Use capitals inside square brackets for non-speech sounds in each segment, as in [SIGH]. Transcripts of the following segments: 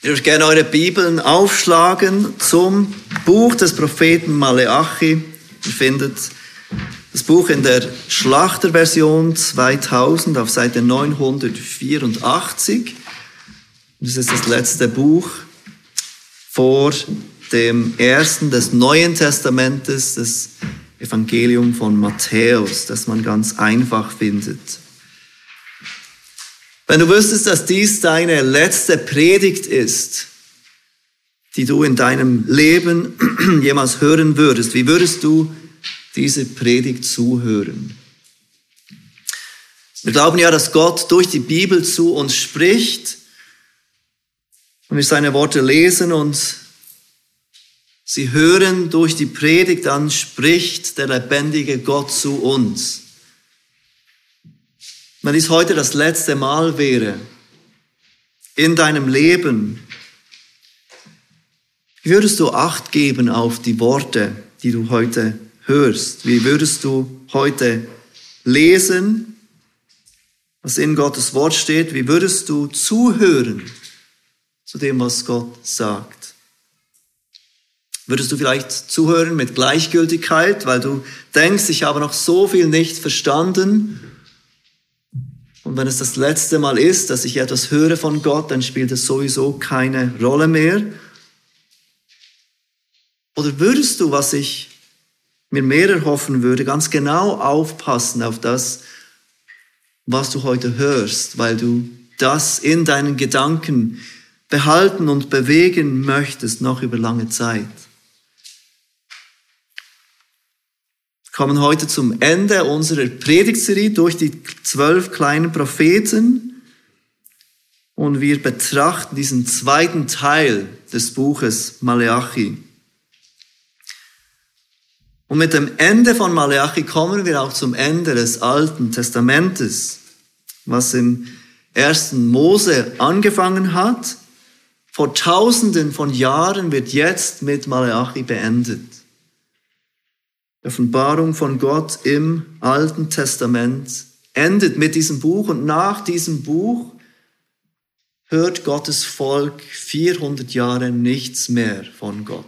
Ich würde gerne eure Bibeln aufschlagen zum Buch des Propheten Maleachi. Ihr findet das Buch in der Schlachterversion 2000 auf Seite 984. Das ist das letzte Buch vor dem ersten des Neuen Testamentes, das Evangelium von Matthäus, das man ganz einfach findet. Wenn du wüsstest, dass dies deine letzte Predigt ist, die du in deinem Leben [CLEARS THROAT] jemals hören würdest, wie würdest du diese Predigt zuhören? Wir glauben ja, dass Gott durch die Bibel zu uns spricht und wir seine Worte lesen und sie hören durch die Predigt, dann spricht der lebendige Gott zu uns. Wenn dies heute das letzte Mal wäre in deinem Leben, wie würdest du Acht geben auf die Worte, die du heute hörst? Wie würdest du heute lesen, was in Gottes Wort steht? Wie würdest du zuhören zu dem, was Gott sagt? Würdest du vielleicht zuhören mit Gleichgültigkeit, weil du denkst, ich habe noch so viel nicht verstanden und wenn es das letzte Mal ist, dass ich etwas höre von Gott, dann spielt es sowieso keine Rolle mehr. Oder würdest du, was ich mir mehr erhoffen würde, ganz genau aufpassen auf das, was du heute hörst, weil du das in deinen Gedanken behalten und bewegen möchtest, noch über lange Zeit. Kommen heute zum Ende unserer Predigtserie durch die zwölf kleinen Propheten und wir betrachten diesen zweiten Teil des Buches Maleachi. Und mit dem Ende von Maleachi kommen wir auch zum Ende des Alten Testamentes, was im ersten Mose angefangen hat. Vor tausenden von Jahren wird jetzt mit Maleachi beendet. Offenbarung von Gott im Alten Testament endet mit diesem Buch und nach diesem Buch hört Gottes Volk 400 Jahre nichts mehr von Gott.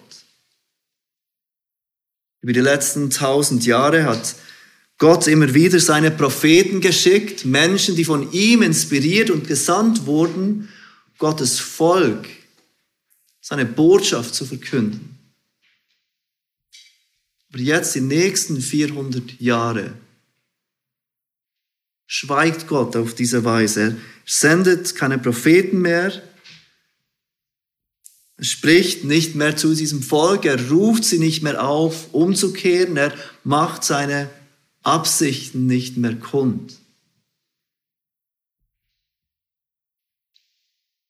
Über die letzten 1000 Jahre hat Gott immer wieder seine Propheten geschickt, Menschen, die von ihm inspiriert und gesandt wurden, Gottes Volk, seine Botschaft zu verkünden. Aber jetzt, die nächsten 400 Jahre, schweigt Gott auf diese Weise. Er sendet keine Propheten mehr. Er spricht nicht mehr zu diesem Volk. Er ruft sie nicht mehr auf, umzukehren. Er macht seine Absichten nicht mehr kund.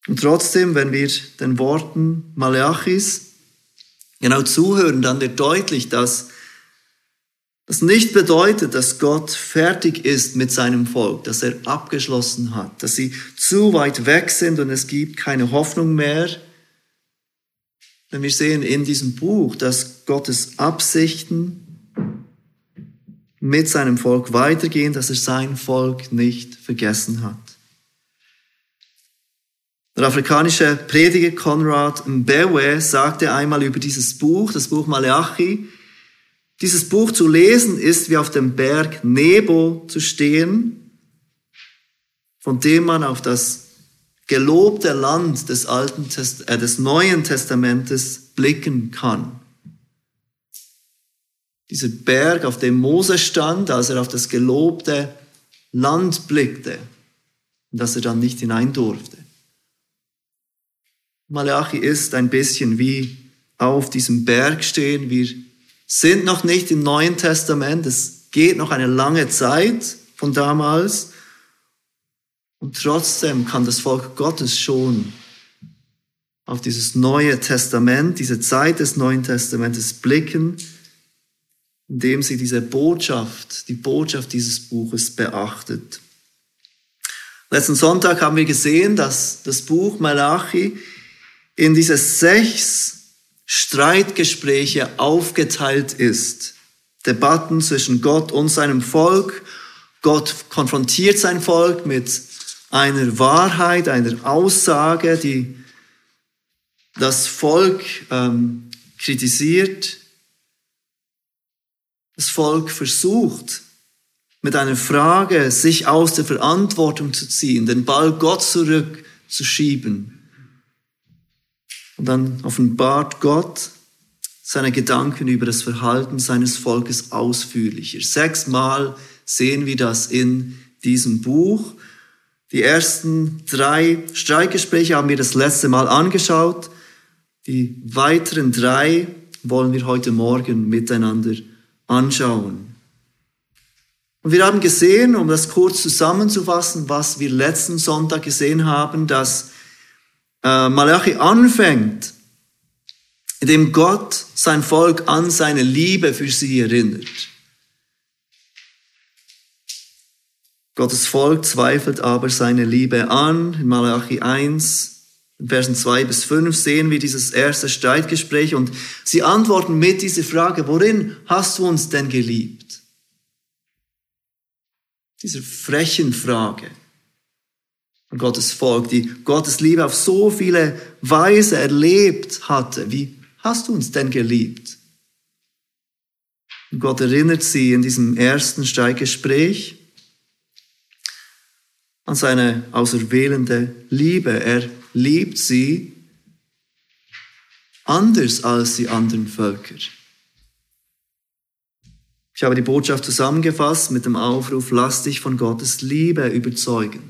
Und trotzdem, wenn wir den Worten Maleachis genau zuhören, dann wird deutlich, dass das nicht bedeutet, dass Gott fertig ist mit seinem Volk, dass er abgeschlossen hat, dass sie zu weit weg sind und es gibt keine Hoffnung mehr. Denn wir sehen in diesem Buch, dass Gottes Absichten mit seinem Volk weitergehen, dass er sein Volk nicht vergessen hat. Der afrikanische Prediger Konrad Mbewe sagte einmal über dieses Buch, das Buch Maleachi, dieses Buch zu lesen ist wie auf dem Berg Nebo zu stehen, von dem man auf das gelobte Land des, Alten Test äh, des Neuen Testamentes blicken kann. Dieser Berg, auf dem Mose stand, als er auf das gelobte Land blickte, und dass er dann nicht hinein durfte. Malachi ist ein bisschen wie auf diesem Berg stehen. Wir sind noch nicht im Neuen Testament. Es geht noch eine lange Zeit von damals. Und trotzdem kann das Volk Gottes schon auf dieses Neue Testament, diese Zeit des Neuen Testamentes blicken, indem sie diese Botschaft, die Botschaft dieses Buches beachtet. Letzten Sonntag haben wir gesehen, dass das Buch Malachi in diese sechs Streitgespräche aufgeteilt ist. Debatten zwischen Gott und seinem Volk. Gott konfrontiert sein Volk mit einer Wahrheit, einer Aussage, die das Volk ähm, kritisiert, das Volk versucht, mit einer Frage sich aus der Verantwortung zu ziehen, den Ball Gott zurückzuschieben. Und dann offenbart Gott seine Gedanken über das Verhalten seines Volkes ausführlicher. Sechsmal sehen wir das in diesem Buch. Die ersten drei Streitgespräche haben wir das letzte Mal angeschaut. Die weiteren drei wollen wir heute Morgen miteinander anschauen. Und wir haben gesehen, um das kurz zusammenzufassen, was wir letzten Sonntag gesehen haben, dass äh, Malachi anfängt, indem Gott sein Volk an seine Liebe für sie erinnert. Gottes Volk zweifelt aber seine Liebe an. In Malachi 1, in Versen 2 bis 5 sehen wir dieses erste Streitgespräch und sie antworten mit dieser Frage, worin hast du uns denn geliebt? Diese frechen Frage von Gottes Volk, die Gottes Liebe auf so viele Weise erlebt hatte. Wie hast du uns denn geliebt? Und Gott erinnert sie in diesem ersten Streitgespräch an seine auserwählende Liebe. Er liebt sie anders als die anderen Völker. Ich habe die Botschaft zusammengefasst mit dem Aufruf, lass dich von Gottes Liebe überzeugen.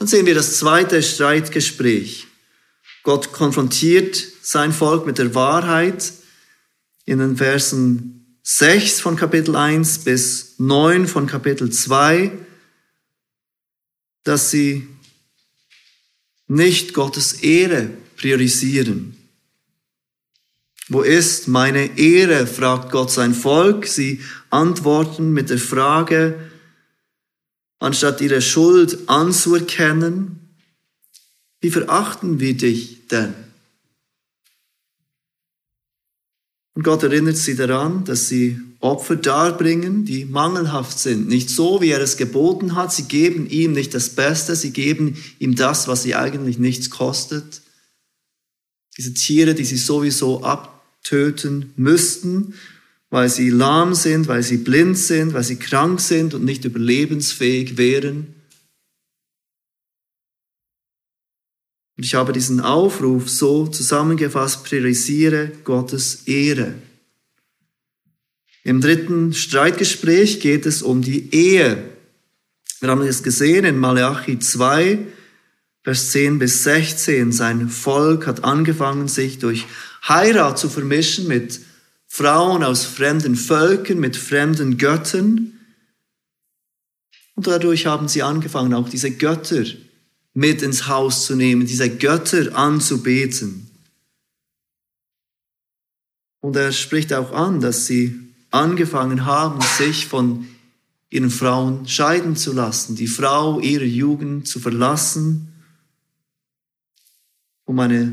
Dann sehen wir das zweite Streitgespräch. Gott konfrontiert sein Volk mit der Wahrheit in den Versen 6 von Kapitel 1 bis 9 von Kapitel 2 dass sie nicht Gottes Ehre priorisieren. Wo ist meine Ehre? fragt Gott sein Volk. Sie antworten mit der Frage, anstatt ihre Schuld anzuerkennen, wie verachten wir dich denn? Und Gott erinnert sie daran, dass sie Opfer darbringen, die mangelhaft sind. Nicht so, wie er es geboten hat. Sie geben ihm nicht das Beste, sie geben ihm das, was sie eigentlich nichts kostet. Diese Tiere, die sie sowieso abtöten müssten, weil sie lahm sind, weil sie blind sind, weil sie krank sind und nicht überlebensfähig wären. Und ich habe diesen Aufruf so zusammengefasst, priorisiere Gottes Ehre. Im dritten Streitgespräch geht es um die Ehe. Wir haben es gesehen in Malachi 2, Vers 10 bis 16. Sein Volk hat angefangen, sich durch Heirat zu vermischen mit Frauen aus fremden Völkern, mit fremden Göttern. Und dadurch haben sie angefangen, auch diese Götter mit ins Haus zu nehmen, diese Götter anzubeten. Und er spricht auch an, dass sie angefangen haben, sich von ihren Frauen scheiden zu lassen, die Frau ihrer Jugend zu verlassen, um eine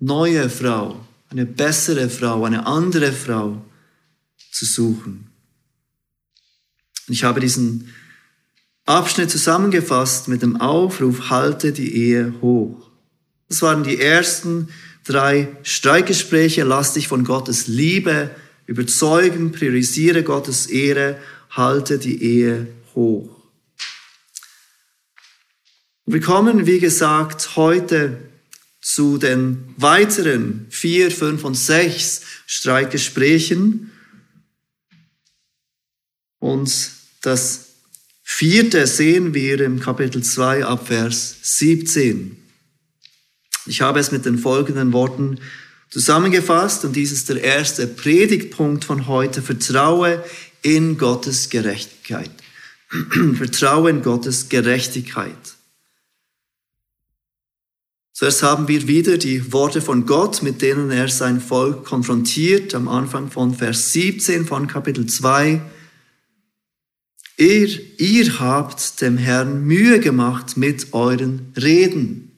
neue Frau, eine bessere Frau, eine andere Frau zu suchen. Ich habe diesen Abschnitt zusammengefasst mit dem Aufruf, halte die Ehe hoch. Das waren die ersten drei Streitgespräche, lass dich von Gottes Liebe überzeugen, priorisiere Gottes Ehre, halte die Ehe hoch. Wir kommen, wie gesagt, heute zu den weiteren vier, fünf und sechs Streitgesprächen. Und das vierte sehen wir im Kapitel 2 ab Vers 17. Ich habe es mit den folgenden Worten Zusammengefasst, und dies ist der erste Predigtpunkt von heute, vertraue in Gottes Gerechtigkeit. [CLEARS THROAT] vertraue in Gottes Gerechtigkeit. Zuerst haben wir wieder die Worte von Gott, mit denen er sein Volk konfrontiert, am Anfang von Vers 17 von Kapitel 2. Ihr, ihr habt dem Herrn Mühe gemacht mit euren Reden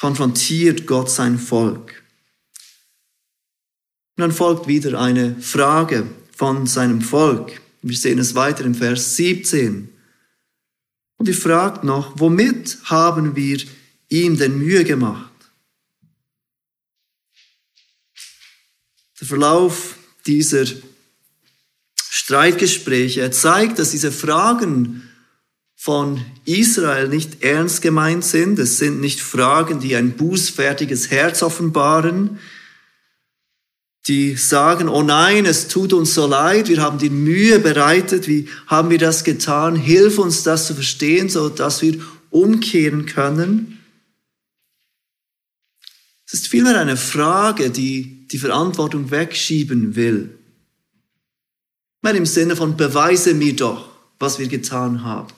konfrontiert Gott sein Volk. Und dann folgt wieder eine Frage von seinem Volk. Wir sehen es weiter im Vers 17. Und ihr fragt noch, womit haben wir ihm denn Mühe gemacht? Der Verlauf dieser Streitgespräche zeigt, dass diese Fragen von Israel nicht ernst gemeint sind. Es sind nicht Fragen, die ein bußfertiges Herz offenbaren, die sagen, oh nein, es tut uns so leid, wir haben die Mühe bereitet, wie haben wir das getan? Hilf uns das zu verstehen, so dass wir umkehren können. Es ist vielmehr eine Frage, die die Verantwortung wegschieben will. Mehr im Sinne von beweise mir doch, was wir getan haben.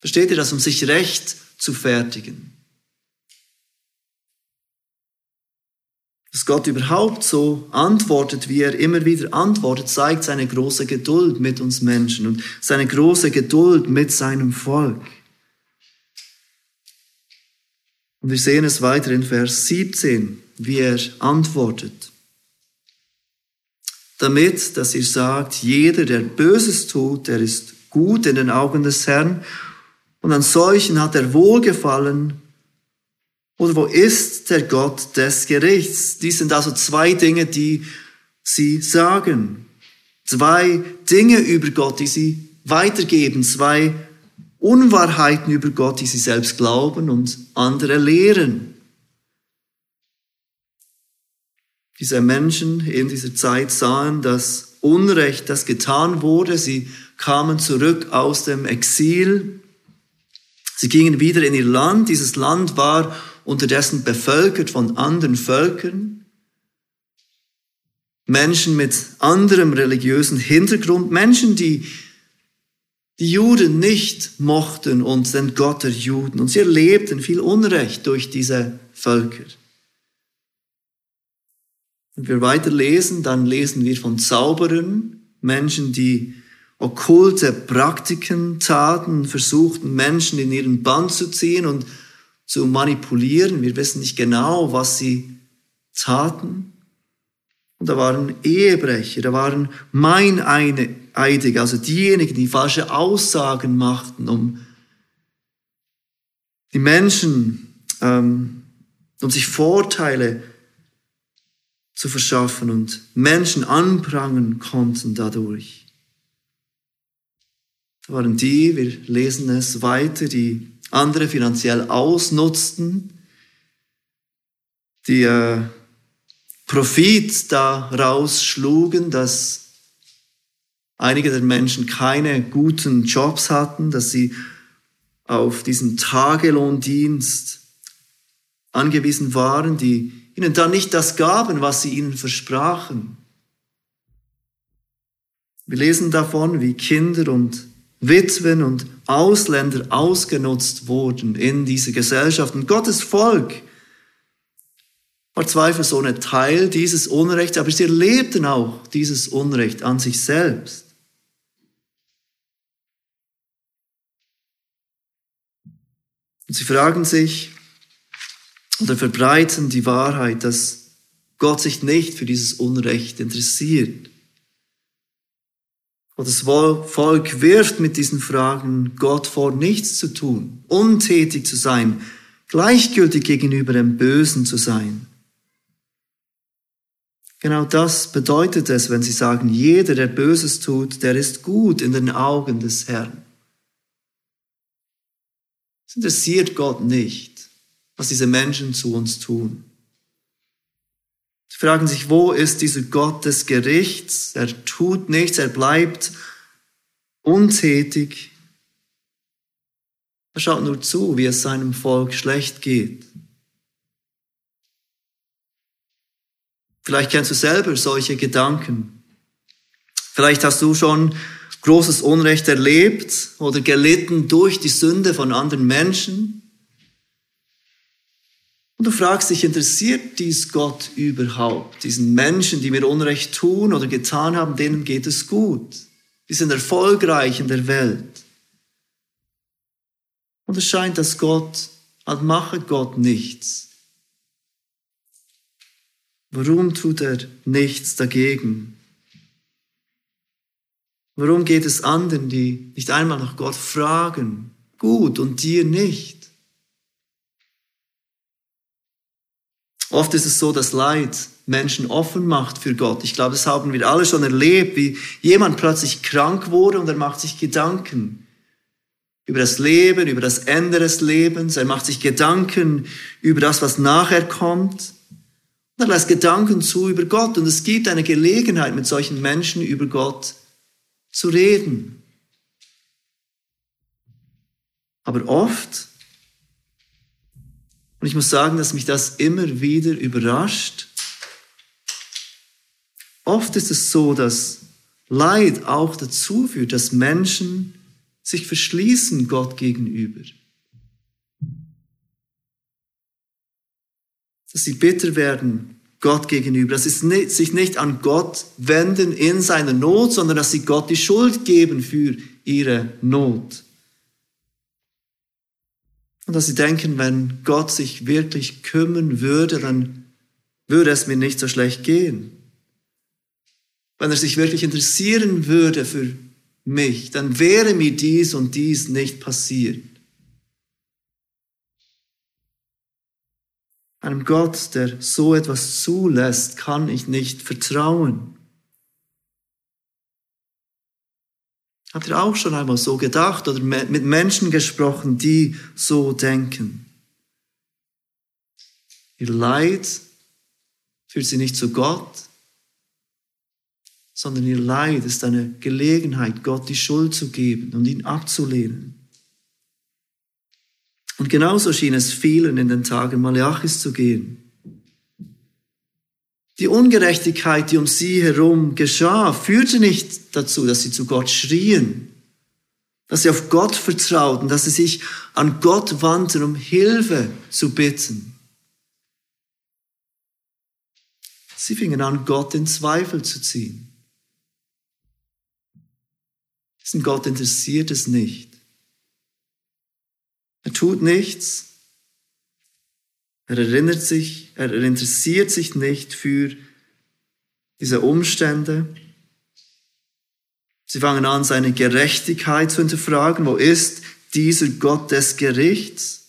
Versteht ihr das, um sich recht zu fertigen? Dass Gott überhaupt so antwortet, wie er immer wieder antwortet, zeigt seine große Geduld mit uns Menschen und seine große Geduld mit seinem Volk. Und wir sehen es weiter in Vers 17, wie er antwortet. Damit, dass ihr sagt, jeder, der Böses tut, der ist gut in den Augen des Herrn und an solchen hat er Wohlgefallen. Oder wo ist der Gott des Gerichts? Dies sind also zwei Dinge, die sie sagen. Zwei Dinge über Gott, die sie weitergeben. Zwei Unwahrheiten über Gott, die sie selbst glauben und andere lehren. Diese Menschen in dieser Zeit sahen das Unrecht, das getan wurde. Sie kamen zurück aus dem Exil Sie gingen wieder in ihr Land. Dieses Land war unterdessen bevölkert von anderen Völkern. Menschen mit anderem religiösen Hintergrund, Menschen, die die Juden nicht mochten und den Gott der Juden. Und sie erlebten viel Unrecht durch diese Völker. Wenn wir weiter lesen, dann lesen wir von Zauberern, Menschen, die okkulte Praktiken taten, versuchten Menschen in ihren Bann zu ziehen und zu manipulieren. Wir wissen nicht genau, was sie taten. Und da waren Ehebrecher, da waren Meineidige, also diejenigen, die falsche Aussagen machten, um die Menschen, ähm, um sich Vorteile zu verschaffen und Menschen anprangern konnten dadurch. Da waren die, wir lesen es weiter, die andere finanziell ausnutzten, die äh, Profit daraus schlugen, dass einige der Menschen keine guten Jobs hatten, dass sie auf diesen Tagelohndienst angewiesen waren, die ihnen dann nicht das gaben, was sie ihnen versprachen. Wir lesen davon, wie Kinder und Witwen und Ausländer ausgenutzt wurden in dieser Gesellschaft. Und Gottes Volk war zweifelsohne Teil dieses Unrechts, aber sie erlebten auch dieses Unrecht an sich selbst. Und sie fragen sich oder verbreiten die Wahrheit, dass Gott sich nicht für dieses Unrecht interessiert. Und das Volk wirft mit diesen Fragen Gott vor, nichts zu tun, untätig zu sein, gleichgültig gegenüber dem Bösen zu sein. Genau das bedeutet es, wenn sie sagen, jeder, der Böses tut, der ist gut in den Augen des Herrn. Es interessiert Gott nicht, was diese Menschen zu uns tun. Sie fragen sich, wo ist dieser Gott des Gerichts? Er tut nichts, er bleibt untätig. Er schaut nur zu, wie es seinem Volk schlecht geht. Vielleicht kennst du selber solche Gedanken. Vielleicht hast du schon großes Unrecht erlebt oder gelitten durch die Sünde von anderen Menschen. Und du fragst dich, interessiert dies Gott überhaupt? Diesen Menschen, die mir Unrecht tun oder getan haben, denen geht es gut. Die sind erfolgreich in der Welt. Und es scheint, dass Gott, als mache Gott nichts. Warum tut er nichts dagegen? Warum geht es anderen, die nicht einmal nach Gott fragen, gut und dir nicht? Oft ist es so, dass Leid Menschen offen macht für Gott. Ich glaube, das haben wir alle schon erlebt, wie jemand plötzlich krank wurde und er macht sich Gedanken über das Leben, über das Ende des Lebens. Er macht sich Gedanken über das, was nachher kommt. Und er lässt Gedanken zu über Gott. Und es gibt eine Gelegenheit, mit solchen Menschen über Gott zu reden. Aber oft, und ich muss sagen, dass mich das immer wieder überrascht, oft ist es so, dass Leid auch dazu führt, dass Menschen sich verschließen Gott gegenüber. Dass sie bitter werden Gott gegenüber, dass sie sich nicht an Gott wenden in seiner Not, sondern dass sie Gott die Schuld geben für ihre Not. Und dass sie denken, wenn Gott sich wirklich kümmern würde, dann würde es mir nicht so schlecht gehen. Wenn er sich wirklich interessieren würde für mich, dann wäre mir dies und dies nicht passiert. Einem Gott, der so etwas zulässt, kann ich nicht vertrauen. Habt ihr auch schon einmal so gedacht oder mit Menschen gesprochen, die so denken? Ihr Leid führt sie nicht zu Gott, sondern ihr Leid ist eine Gelegenheit, Gott die Schuld zu geben und ihn abzulehnen. Und genauso schien es vielen in den Tagen Malachis zu gehen. Die Ungerechtigkeit, die um sie herum geschah, führte nicht dazu, dass sie zu Gott schrien, dass sie auf Gott vertrauten, dass sie sich an Gott wandten, um Hilfe zu bitten. Sie fingen an, Gott in Zweifel zu ziehen. Diesen Gott interessiert es nicht. Er tut nichts. Er erinnert sich, er interessiert sich nicht für diese Umstände. Sie fangen an, seine Gerechtigkeit zu hinterfragen. Wo ist dieser Gott des Gerichts?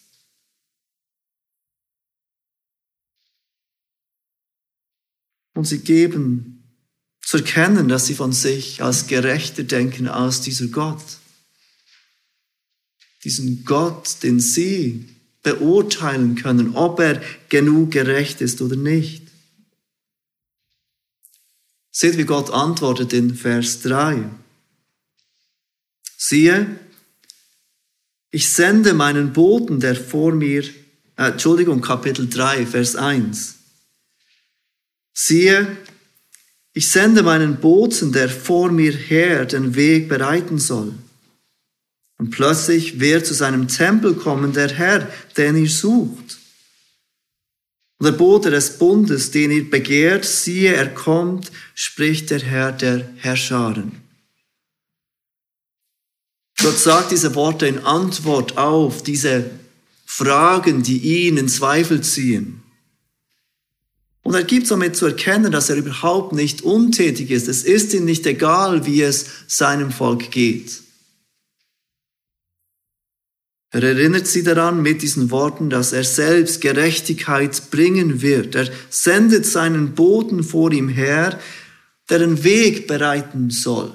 Und sie geben zu erkennen, dass sie von sich als gerechter denken als dieser Gott. Diesen Gott, den sie beurteilen können, ob er genug gerecht ist oder nicht. Seht, wie Gott antwortet in Vers 3. Siehe, ich sende meinen Boten, der vor mir, äh, Entschuldigung, Kapitel 3, Vers 1. Siehe, ich sende meinen Boten, der vor mir her den Weg bereiten soll. Und plötzlich wird zu seinem Tempel kommen der Herr, den ihr sucht. Und der Bote des Bundes, den ihr begehrt, siehe, er kommt, spricht der Herr der Herrscharen. Gott sagt diese Worte in Antwort auf diese Fragen, die ihn in Zweifel ziehen. Und er gibt somit zu erkennen, dass er überhaupt nicht untätig ist. Es ist ihm nicht egal, wie es seinem Volk geht. Er erinnert sie daran mit diesen Worten, dass er selbst Gerechtigkeit bringen wird. Er sendet seinen Boten vor ihm her, der den Weg bereiten soll.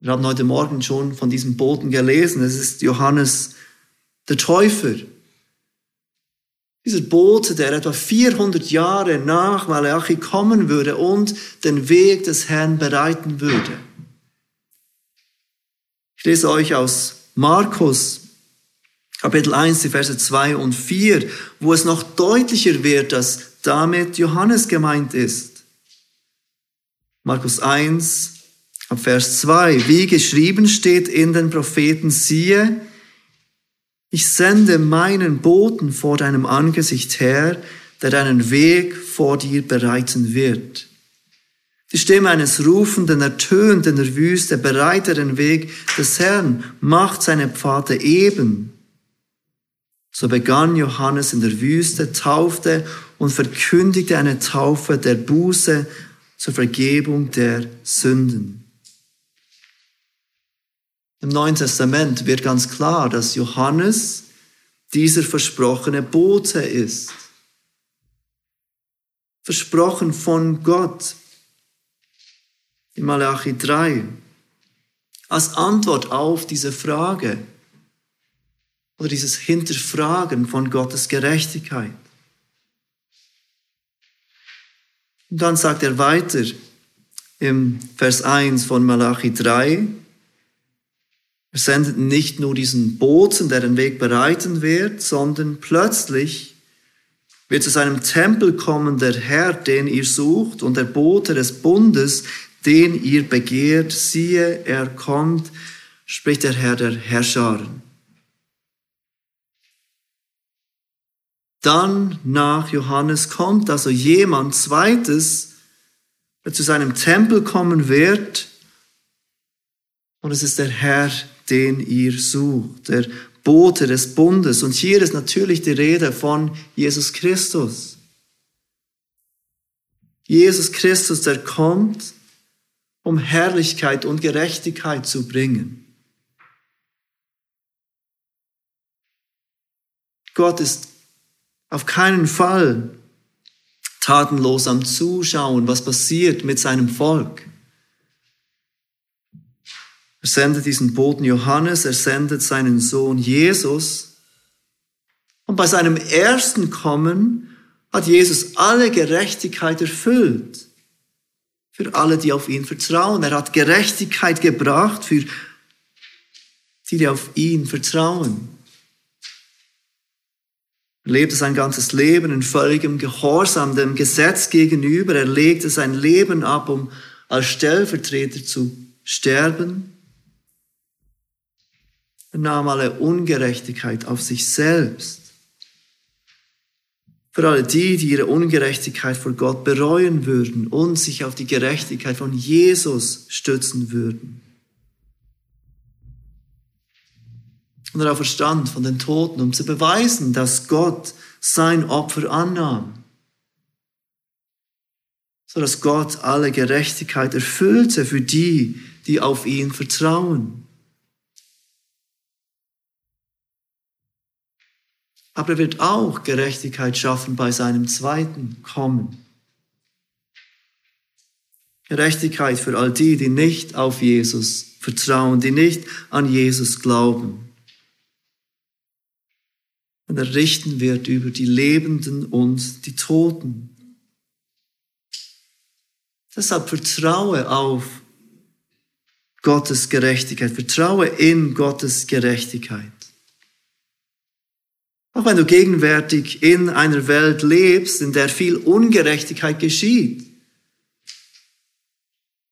Wir haben heute Morgen schon von diesem Boten gelesen. Es ist Johannes der Täufer. Dieser Bote, der etwa 400 Jahre nach Malachi kommen würde und den Weg des Herrn bereiten würde. Ich lese euch aus Markus Kapitel 1, die Verse 2 und 4, wo es noch deutlicher wird, dass damit Johannes gemeint ist. Markus 1, ab Vers 2, wie geschrieben steht in den Propheten, siehe, ich sende meinen Boten vor deinem Angesicht her, der deinen Weg vor dir bereiten wird. Die Stimme eines Rufenden ertönt in der Wüste, bereite den Weg des Herrn, macht seine Pfade eben. So begann Johannes in der Wüste, taufte und verkündigte eine Taufe der Buße zur Vergebung der Sünden. Im Neuen Testament wird ganz klar, dass Johannes dieser versprochene Bote ist. versprochen von Gott in Malachi 3 als Antwort auf diese Frage oder dieses Hinterfragen von Gottes Gerechtigkeit. Und dann sagt er weiter im Vers 1 von Malachi 3, er sendet nicht nur diesen Boten, der den Weg bereiten wird, sondern plötzlich wird zu seinem Tempel kommen der Herr, den ihr sucht, und der Bote des Bundes, den ihr begehrt. Siehe, er kommt, spricht der Herr der Herrscharen. Dann nach Johannes kommt also jemand zweites, der zu seinem Tempel kommen wird. Und es ist der Herr, den ihr sucht, der Bote des Bundes. Und hier ist natürlich die Rede von Jesus Christus. Jesus Christus, der kommt, um Herrlichkeit und Gerechtigkeit zu bringen. Gott ist auf keinen Fall tatenlos am Zuschauen, was passiert mit seinem Volk. Er sendet diesen Boten Johannes, er sendet seinen Sohn Jesus. Und bei seinem ersten Kommen hat Jesus alle Gerechtigkeit erfüllt. Für alle, die auf ihn vertrauen. Er hat Gerechtigkeit gebracht für die, die auf ihn vertrauen. Er lebte sein ganzes Leben in völligem Gehorsam dem Gesetz gegenüber. Er legte sein Leben ab, um als Stellvertreter zu sterben. Er nahm alle Ungerechtigkeit auf sich selbst. Für alle die, die ihre Ungerechtigkeit vor Gott bereuen würden und sich auf die Gerechtigkeit von Jesus stützen würden. Und er verstand von den Toten, um zu beweisen, dass Gott sein Opfer annahm. So dass Gott alle Gerechtigkeit erfüllte für die, die auf ihn vertrauen. Aber er wird auch Gerechtigkeit schaffen bei seinem zweiten Kommen. Gerechtigkeit für all die, die nicht auf Jesus vertrauen, die nicht an Jesus glauben. Und er richten wird über die Lebenden und die Toten. Deshalb vertraue auf Gottes Gerechtigkeit, vertraue in Gottes Gerechtigkeit. Auch wenn du gegenwärtig in einer Welt lebst, in der viel Ungerechtigkeit geschieht.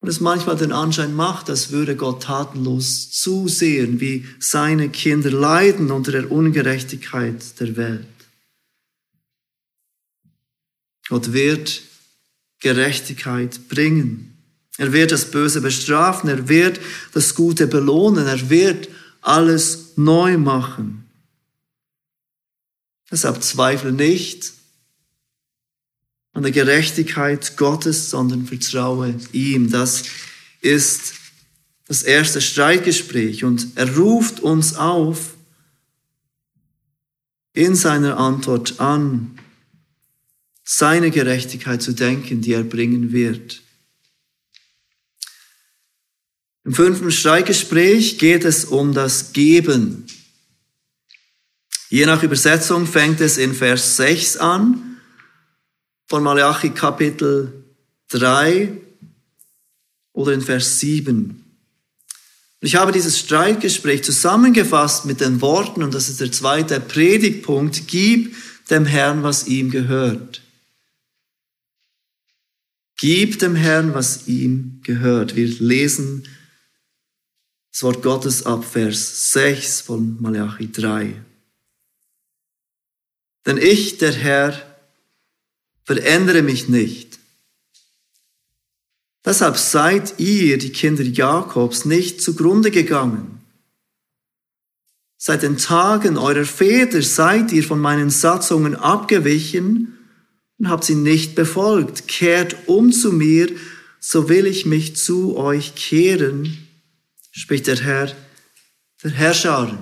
Und es manchmal den Anschein macht, als würde Gott tatenlos zusehen, wie seine Kinder leiden unter der Ungerechtigkeit der Welt. Gott wird Gerechtigkeit bringen. Er wird das Böse bestrafen. Er wird das Gute belohnen. Er wird alles neu machen. Deshalb zweifle nicht an der Gerechtigkeit Gottes, sondern vertraue ihm. Das ist das erste Streitgespräch und er ruft uns auf, in seiner Antwort an, seine Gerechtigkeit zu denken, die er bringen wird. Im fünften Streitgespräch geht es um das Geben. Je nach Übersetzung fängt es in Vers 6 an, von Malachi Kapitel 3 oder in Vers 7. Ich habe dieses Streitgespräch zusammengefasst mit den Worten, und das ist der zweite Predigtpunkt, gib dem Herrn, was ihm gehört. Gib dem Herrn, was ihm gehört. Wir lesen das Wort Gottes ab Vers 6 von Malachi 3. Denn ich, der Herr, verändere mich nicht. Deshalb seid ihr, die Kinder Jakobs, nicht zugrunde gegangen. Seit den Tagen eurer Väter seid ihr von meinen Satzungen abgewichen und habt sie nicht befolgt. Kehrt um zu mir, so will ich mich zu euch kehren, spricht der Herr, der Herrscharen.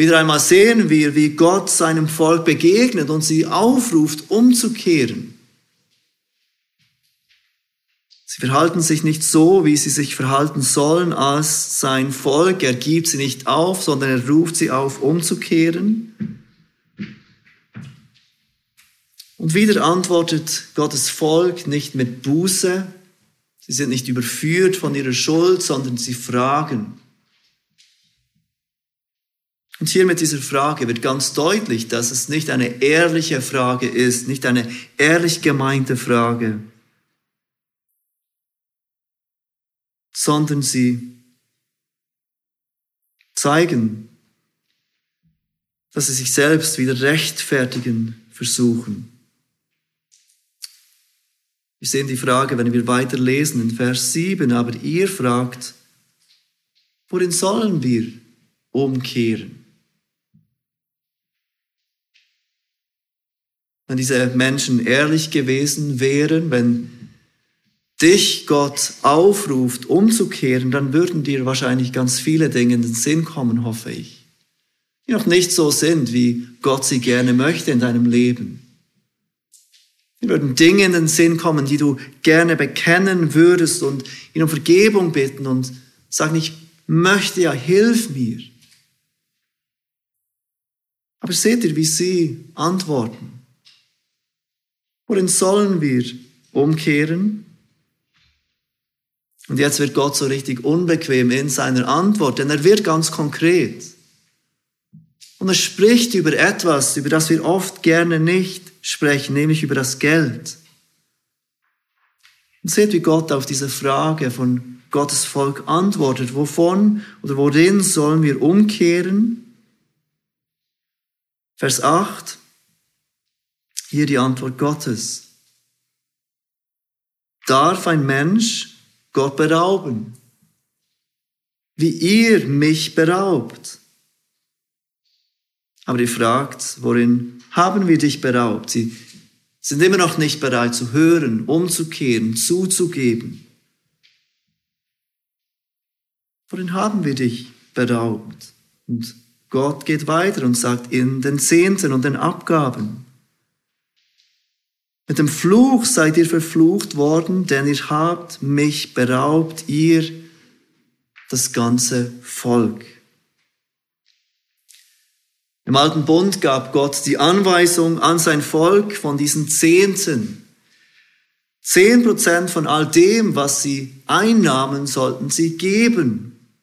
Wieder einmal sehen wir, wie Gott seinem Volk begegnet und sie aufruft, umzukehren. Sie verhalten sich nicht so, wie sie sich verhalten sollen als sein Volk. Er gibt sie nicht auf, sondern er ruft sie auf, umzukehren. Und wieder antwortet Gottes Volk nicht mit Buße. Sie sind nicht überführt von ihrer Schuld, sondern sie fragen. Und hier mit dieser Frage wird ganz deutlich, dass es nicht eine ehrliche Frage ist, nicht eine ehrlich gemeinte Frage, sondern sie zeigen, dass sie sich selbst wieder rechtfertigen versuchen. Wir sehen die Frage, wenn wir weiterlesen in Vers 7, aber ihr fragt, worin sollen wir umkehren? Wenn diese Menschen ehrlich gewesen wären, wenn dich Gott aufruft, umzukehren, dann würden dir wahrscheinlich ganz viele Dinge in den Sinn kommen, hoffe ich, die noch nicht so sind, wie Gott sie gerne möchte in deinem Leben. Dir würden Dinge in den Sinn kommen, die du gerne bekennen würdest und ihn um Vergebung bitten und sagen, ich möchte ja, hilf mir. Aber seht ihr, wie sie antworten? Worin sollen wir umkehren? Und jetzt wird Gott so richtig unbequem in seiner Antwort, denn er wird ganz konkret. Und er spricht über etwas, über das wir oft gerne nicht sprechen, nämlich über das Geld. Und seht, wie Gott auf diese Frage von Gottes Volk antwortet. Wovon oder worin sollen wir umkehren? Vers 8. Hier die Antwort Gottes. Darf ein Mensch Gott berauben, wie ihr mich beraubt? Aber ihr fragt, worin haben wir dich beraubt? Sie sind immer noch nicht bereit zu hören, umzukehren, zuzugeben. Worin haben wir dich beraubt? Und Gott geht weiter und sagt, in den Zehnten und den Abgaben. Mit dem Fluch seid ihr verflucht worden, denn ihr habt mich beraubt, ihr, das ganze Volk. Im alten Bund gab Gott die Anweisung an sein Volk von diesen Zehnten. Zehn Prozent von all dem, was sie einnahmen, sollten sie geben.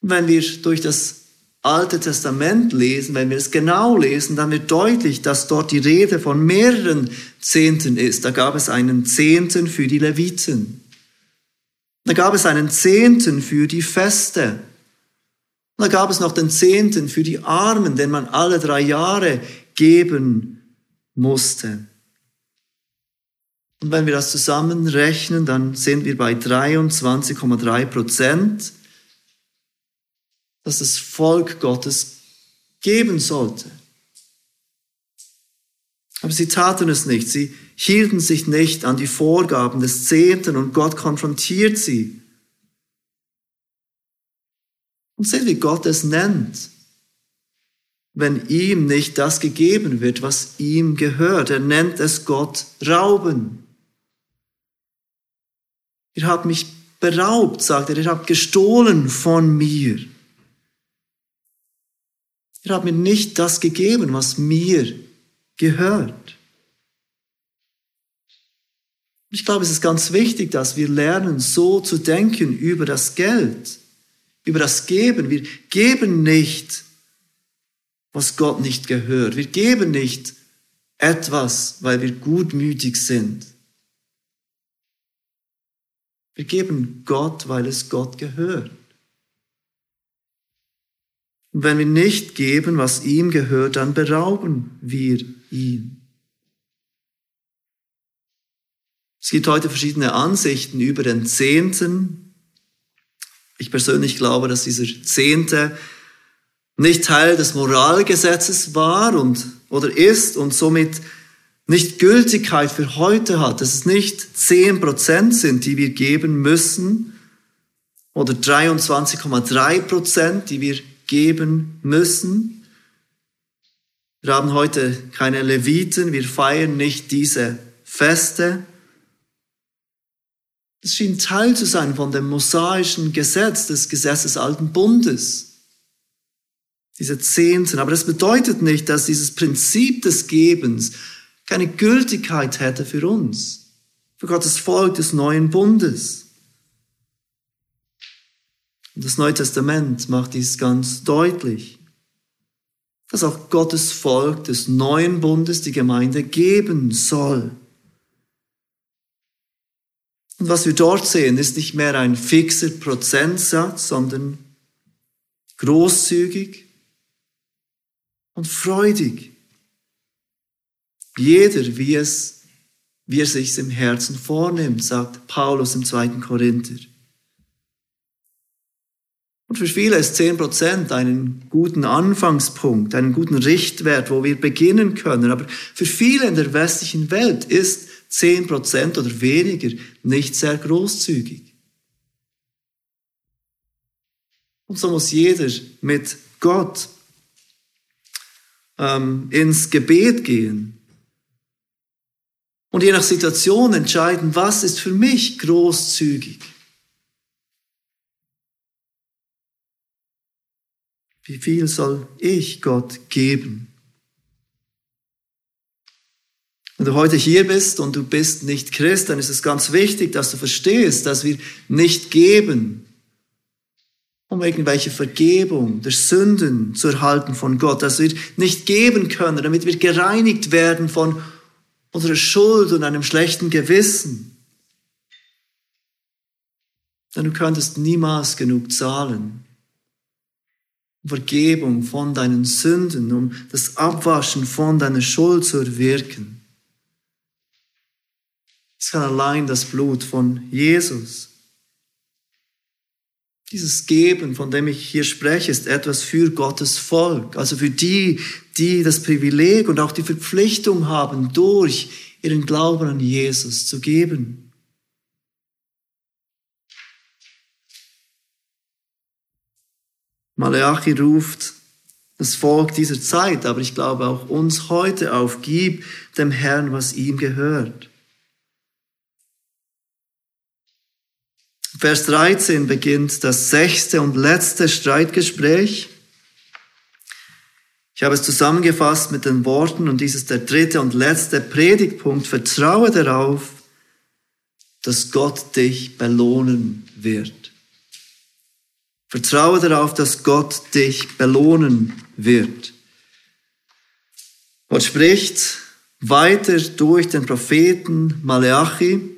Wenn wir durch das Alte Testament lesen, wenn wir es genau lesen, dann wird deutlich, dass dort die Rede von mehreren Zehnten ist. Da gab es einen Zehnten für die Leviten. Da gab es einen Zehnten für die Feste. Da gab es noch den Zehnten für die Armen, den man alle drei Jahre geben musste. Und wenn wir das zusammenrechnen, dann sind wir bei 23,3 Prozent dass das Volk Gottes geben sollte. Aber sie taten es nicht. Sie hielten sich nicht an die Vorgaben des Zehnten und Gott konfrontiert sie. Und seht, wie Gott es nennt, wenn ihm nicht das gegeben wird, was ihm gehört. Er nennt es Gott Rauben. Ihr habt mich beraubt, sagt er, ihr habt gestohlen von mir. Er hat mir nicht das gegeben, was mir gehört. Ich glaube, es ist ganz wichtig, dass wir lernen, so zu denken über das Geld, über das Geben. Wir geben nicht, was Gott nicht gehört. Wir geben nicht etwas, weil wir gutmütig sind. Wir geben Gott, weil es Gott gehört. Und wenn wir nicht geben, was ihm gehört, dann berauben wir ihn. Es gibt heute verschiedene Ansichten über den Zehnten. Ich persönlich glaube, dass dieser Zehnte nicht Teil des Moralgesetzes war und, oder ist und somit nicht Gültigkeit für heute hat, dass es nicht zehn Prozent sind, die wir geben müssen oder 23,3 Prozent, die wir geben müssen. Wir haben heute keine Leviten, wir feiern nicht diese Feste. Es schien Teil zu sein von dem mosaischen Gesetz, des Gesetzes alten Bundes. Diese Zehnten. Aber das bedeutet nicht, dass dieses Prinzip des Gebens keine Gültigkeit hätte für uns, für Gottes Volk des neuen Bundes. Und das Neue Testament macht dies ganz deutlich, dass auch Gottes Volk des neuen Bundes die Gemeinde geben soll. Und was wir dort sehen, ist nicht mehr ein fixer Prozentsatz, sondern großzügig und freudig. Jeder, wie es, wie er sich im Herzen vornimmt, sagt Paulus im zweiten Korinther. Und für viele ist 10% einen guten Anfangspunkt, einen guten Richtwert, wo wir beginnen können. Aber für viele in der westlichen Welt ist 10% oder weniger nicht sehr großzügig. Und so muss jeder mit Gott ähm, ins Gebet gehen. Und je nach Situation entscheiden, was ist für mich großzügig. Wie viel soll ich Gott geben? Wenn du heute hier bist und du bist nicht Christ, dann ist es ganz wichtig, dass du verstehst, dass wir nicht geben, um irgendwelche Vergebung der Sünden zu erhalten von Gott, dass wir nicht geben können, damit wir gereinigt werden von unserer Schuld und einem schlechten Gewissen. Denn du könntest niemals genug zahlen. Vergebung von deinen Sünden, um das Abwaschen von deiner Schuld zu erwirken. Es kann allein das Blut von Jesus. Dieses Geben, von dem ich hier spreche, ist etwas für Gottes Volk, also für die, die das Privileg und auch die Verpflichtung haben, durch ihren Glauben an Jesus zu geben. Malachi ruft das Volk dieser Zeit, aber ich glaube auch uns heute auf, gib dem Herrn, was ihm gehört. Vers 13 beginnt das sechste und letzte Streitgespräch. Ich habe es zusammengefasst mit den Worten und dies ist der dritte und letzte Predigtpunkt. Vertraue darauf, dass Gott dich belohnen wird. Vertraue darauf, dass Gott dich belohnen wird. Gott spricht weiter durch den Propheten Maleachi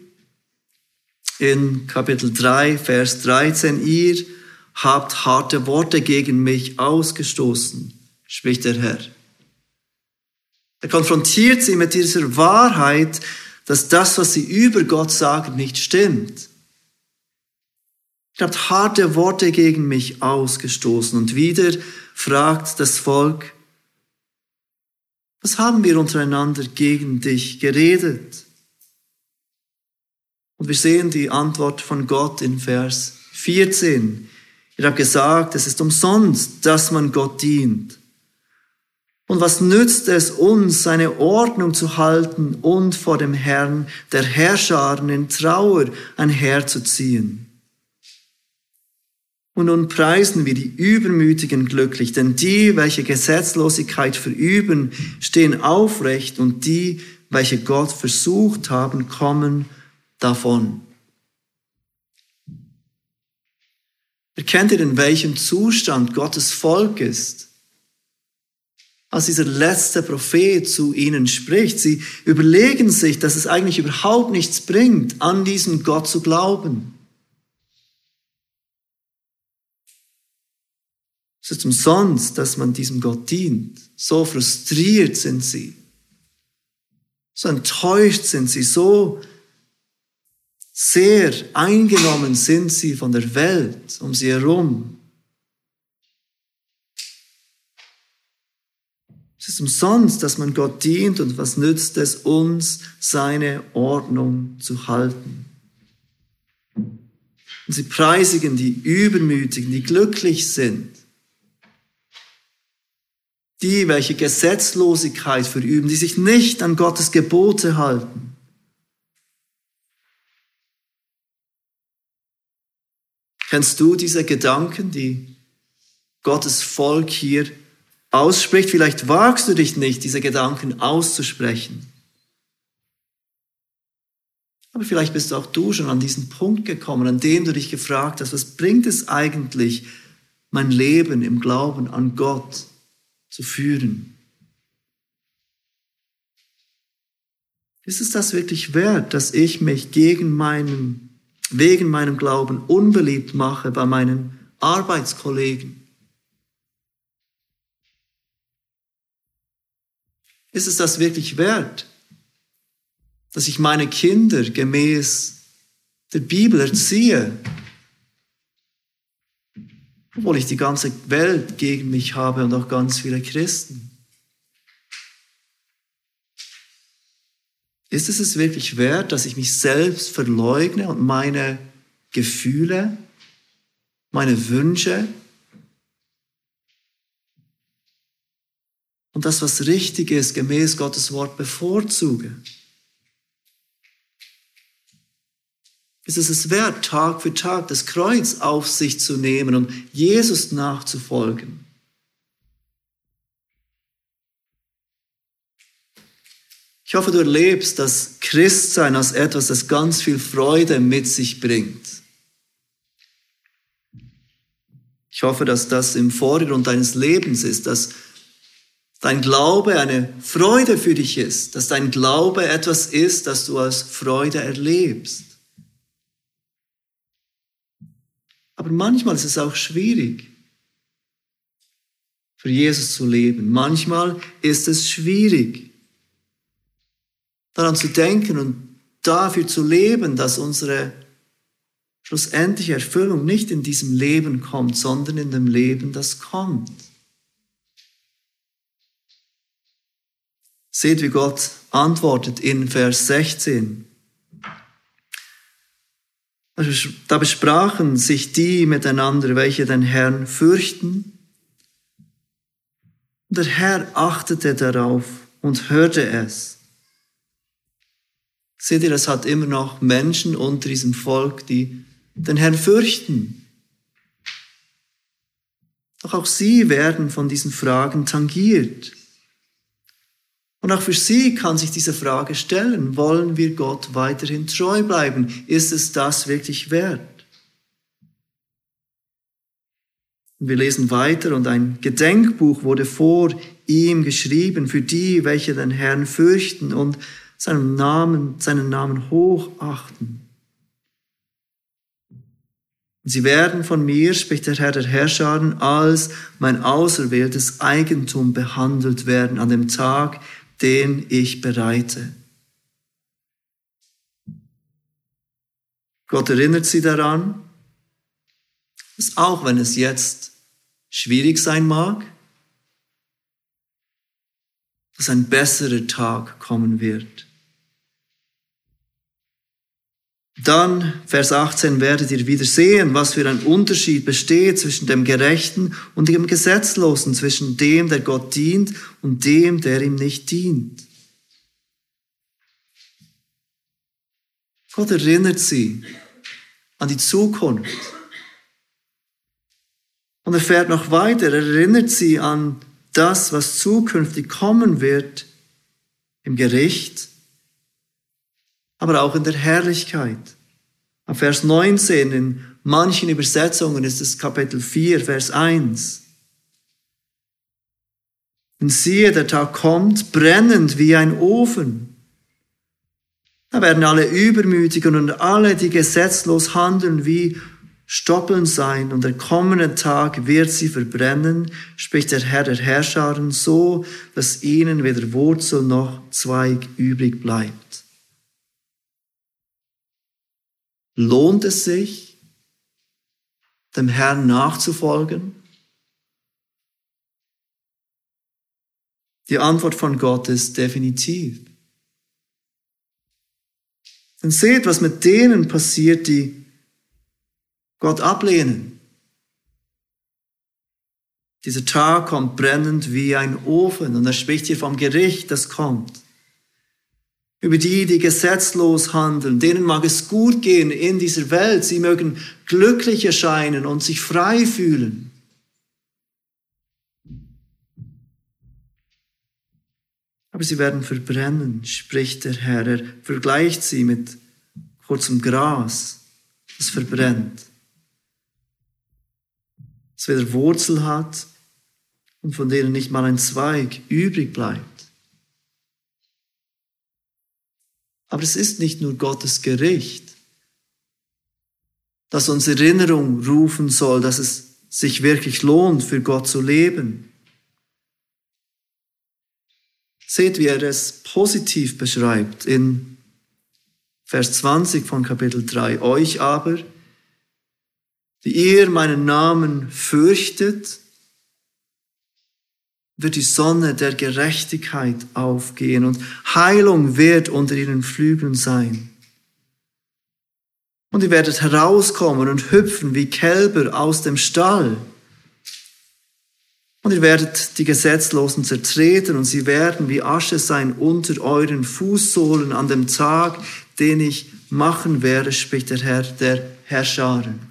in Kapitel 3, Vers 13. Ihr habt harte Worte gegen mich ausgestoßen, spricht der Herr. Er konfrontiert sie mit dieser Wahrheit, dass das, was sie über Gott sagen, nicht stimmt. Ihr habt harte Worte gegen mich ausgestoßen. Und wieder fragt das Volk, was haben wir untereinander gegen dich geredet? Und wir sehen die Antwort von Gott in Vers 14. Ihr habt gesagt, es ist umsonst, dass man Gott dient. Und was nützt es uns, seine Ordnung zu halten und vor dem Herrn der Herrscharen in Trauer einherzuziehen? Und nun preisen wir die Übermütigen glücklich, denn die, welche Gesetzlosigkeit verüben, stehen aufrecht und die, welche Gott versucht haben, kommen davon. Erkennt ihr, in welchem Zustand Gottes Volk ist? Als dieser letzte Prophet zu ihnen spricht, sie überlegen sich, dass es eigentlich überhaupt nichts bringt, an diesen Gott zu glauben. Es ist umsonst, dass man diesem Gott dient. So frustriert sind sie. So enttäuscht sind sie. So sehr eingenommen sind sie von der Welt um sie herum. Es ist umsonst, dass man Gott dient und was nützt es uns, seine Ordnung zu halten. Und sie preisigen die Übermütigen, die glücklich sind Die, welche Gesetzlosigkeit verüben, die sich nicht an Gottes Gebote halten. Kennst du diese Gedanken, die Gottes Volk hier ausspricht? Vielleicht wagst du dich nicht, diese Gedanken auszusprechen. Aber vielleicht bist auch du schon an diesen Punkt gekommen, an dem du dich gefragt hast, was bringt es eigentlich, mein Leben im Glauben an Gott zu führen? Ist es das wirklich wert, dass ich mich gegen meinen, wegen meinem Glauben unbeliebt mache bei meinen Arbeitskollegen? Ist es das wirklich wert, dass ich meine Kinder gemäß der Bibel erziehe, obwohl ich die ganze Welt gegen mich habe und auch ganz viele Christen. Ist es es wirklich wert, dass ich mich selbst verleugne und meine Gefühle, meine Wünsche und das, was richtig ist, gemäß Gottes Wort bevorzuge? Ist es es wert, Tag für Tag das Kreuz auf sich zu nehmen und Jesus nachzufolgen. Ich hoffe, du erlebst das Christsein als etwas, das ganz viel Freude mit sich bringt. Ich hoffe, dass das im Vordergrund deines Lebens ist, dass dein Glaube eine Freude für dich ist, dass dein Glaube etwas ist, das du als Freude erlebst. Aber manchmal ist es auch schwierig, für Jesus zu leben. Manchmal ist es schwierig, daran zu denken und dafür zu leben, dass unsere schlussendliche Erfüllung nicht in diesem Leben kommt, sondern in dem Leben, das kommt. Seht, wie Gott antwortet in Vers 16. Da besprachen sich die miteinander, welche den Herrn fürchten. Der Herr achtete darauf und hörte es. Seht ihr, es hat immer noch Menschen unter diesem Volk, die den Herrn fürchten. Doch auch sie werden von diesen Fragen tangiert. Und auch für sie kann sich diese Frage stellen, wollen wir Gott weiterhin treu bleiben? Ist es das wirklich wert? Und wir lesen weiter und ein Gedenkbuch wurde vor ihm geschrieben für die, welche den Herrn fürchten und seinen Namen, seinen Namen hochachten. Sie werden von mir, spricht der Herr der Herrscharen, als mein auserwähltes Eigentum behandelt werden an dem Tag, den ich bereite. Gott erinnert sie daran, dass auch wenn es jetzt schwierig sein mag, dass ein besserer Tag kommen wird. Dann, Vers 18, werdet ihr wieder sehen, was für ein Unterschied besteht zwischen dem Gerechten und dem Gesetzlosen, zwischen dem, der Gott dient und dem, der ihm nicht dient. Gott erinnert sie an die Zukunft. Und er fährt noch weiter, er erinnert sie an das, was zukünftig kommen wird im Gericht aber auch in der Herrlichkeit. Auf Vers 19, in manchen Übersetzungen ist es Kapitel 4, Vers 1. Und siehe, der Tag kommt, brennend wie ein Ofen. Da werden alle Übermütigen und alle, die gesetzlos handeln, wie Stoppeln sein, und der kommende Tag wird sie verbrennen, spricht der Herr der Herrscharen, so, dass ihnen weder Wurzel noch Zweig übrig bleibt. Lohnt es sich, dem Herrn nachzufolgen? Die Antwort von Gott ist definitiv. Denn seht, was mit denen passiert, die Gott ablehnen, Dieser Tag kommt brennend wie ein Ofen und er spricht hier vom Gericht, das kommt. Über die, die gesetzlos handeln, denen mag es gut gehen in dieser Welt, sie mögen glücklich erscheinen und sich frei fühlen. Aber sie werden verbrennen, spricht der Herr. Er vergleicht sie mit kurzem Gras, das verbrennt, das weder Wurzel hat und von denen nicht mal ein Zweig übrig bleibt. Aber es ist nicht nur Gottes Gericht, das uns Erinnerung rufen soll, dass es sich wirklich lohnt, für Gott zu leben. Seht, wie er es positiv beschreibt in Vers 20 von Kapitel 3. Euch aber, die ihr meinen Namen fürchtet, wird die Sonne der Gerechtigkeit aufgehen und Heilung wird unter ihren Flügeln sein. Und ihr werdet herauskommen und hüpfen wie Kälber aus dem Stall. Und ihr werdet die Gesetzlosen zertreten und sie werden wie Asche sein unter euren Fußsohlen an dem Tag, den ich machen werde, spricht der Herr der Herrscharen.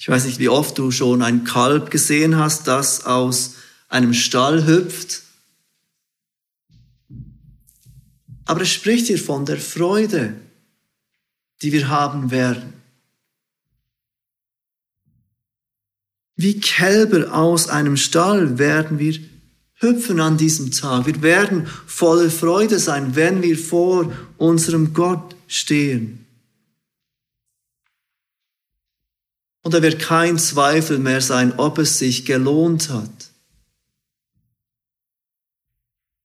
Ich weiß nicht, wie oft du schon ein Kalb gesehen hast, das aus einem Stall hüpft. Aber es spricht hier von der Freude, die wir haben werden. Wie Kälber aus einem Stall werden wir hüpfen an diesem Tag. Wir werden voller Freude sein, wenn wir vor unserem Gott stehen. Und da wird kein Zweifel mehr sein, ob es sich gelohnt hat,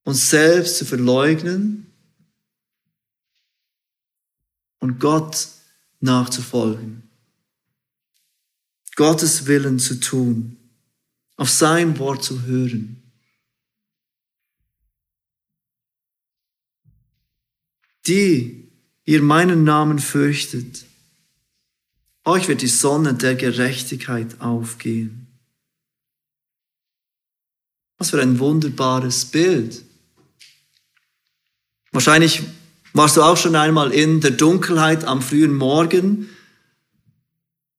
uns selbst zu verleugnen und Gott nachzufolgen, Gottes Willen zu tun, auf sein Wort zu hören. Die ihr meinen Namen fürchtet, euch wird die Sonne der Gerechtigkeit aufgehen. Was für ein wunderbares Bild. Wahrscheinlich warst du auch schon einmal in der Dunkelheit am frühen Morgen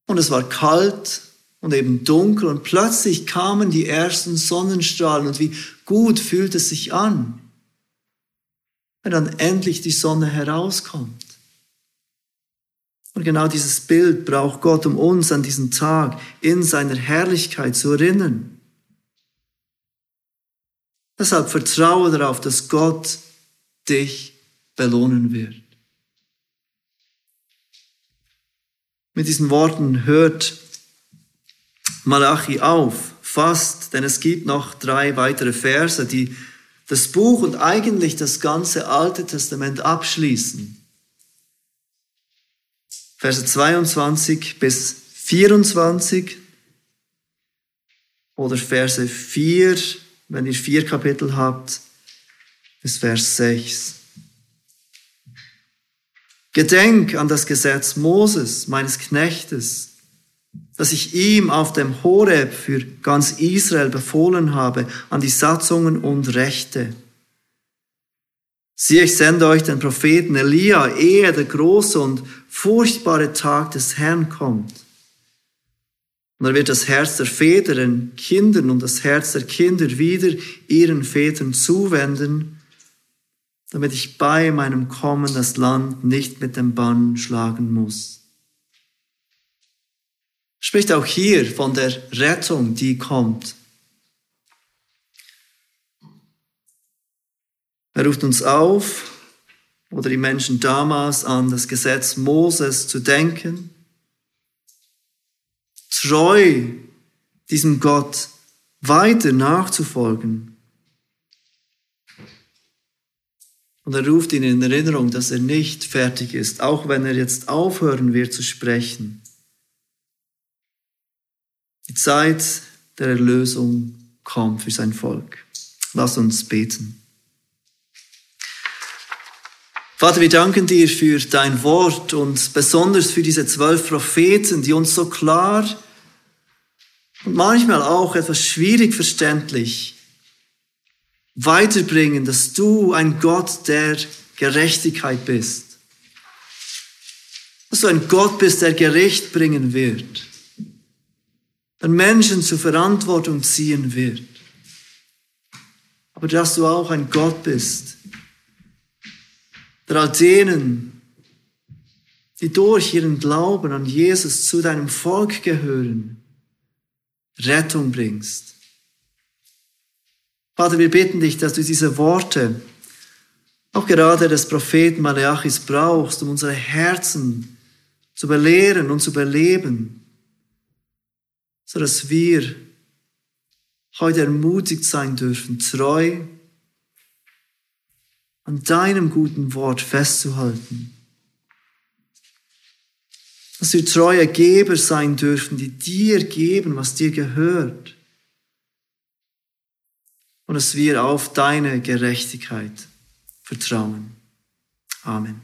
und es war kalt und eben dunkel und plötzlich kamen die ersten Sonnenstrahlen und wie gut fühlt es sich an, wenn dann endlich die Sonne herauskommt. Und genau dieses Bild braucht Gott, um uns an diesen Tag in seiner Herrlichkeit zu erinnern. Deshalb vertraue darauf, dass Gott dich belohnen wird. Mit diesen Worten hört Malachi auf, fast, denn es gibt noch drei weitere Verse, die das Buch und eigentlich das ganze Alte Testament abschließen. Verse 22 bis 24 oder Verse 4, wenn ihr vier Kapitel habt, bis Vers 6. Gedenk an das Gesetz Moses, meines Knechtes, das ich ihm auf dem Horeb für ganz Israel befohlen habe, an die Satzungen und Rechte Siehe, ich sende euch den Propheten Elia, ehe der große und furchtbare Tag des Herrn kommt. Und er wird das Herz der Väter den Kindern und das Herz der Kinder wieder ihren Vätern zuwenden, damit ich bei meinem Kommen das Land nicht mit dem Bann schlagen muss. Spricht auch hier von der Rettung, die kommt. Er ruft uns auf, oder die Menschen damals an das Gesetz Moses zu denken, treu diesem Gott weiter nachzufolgen. Und er ruft ihn in Erinnerung, dass er nicht fertig ist, auch wenn er jetzt aufhören wird zu sprechen. Die Zeit der Erlösung kommt für sein Volk. Lass uns beten. Vater, wir danken dir für dein Wort und besonders für diese zwölf Propheten, die uns so klar und manchmal auch etwas schwierig verständlich weiterbringen, dass du ein Gott der Gerechtigkeit bist. Dass du ein Gott bist, der Gericht bringen wird. Der Menschen zur Verantwortung ziehen wird. Aber dass du auch ein Gott bist, der all denen, die durch ihren Glauben an Jesus zu deinem Volk gehören, Rettung bringst. Vater, wir bitten dich, dass du diese Worte, auch gerade des Propheten Maleachis, brauchst, um unsere Herzen zu belehren und zu beleben, so dass wir heute ermutigt sein dürfen, treu an deinem guten Wort festzuhalten. Dass wir treue Geber sein dürfen, die dir geben, was dir gehört. Und dass wir auf deine Gerechtigkeit vertrauen. Amen.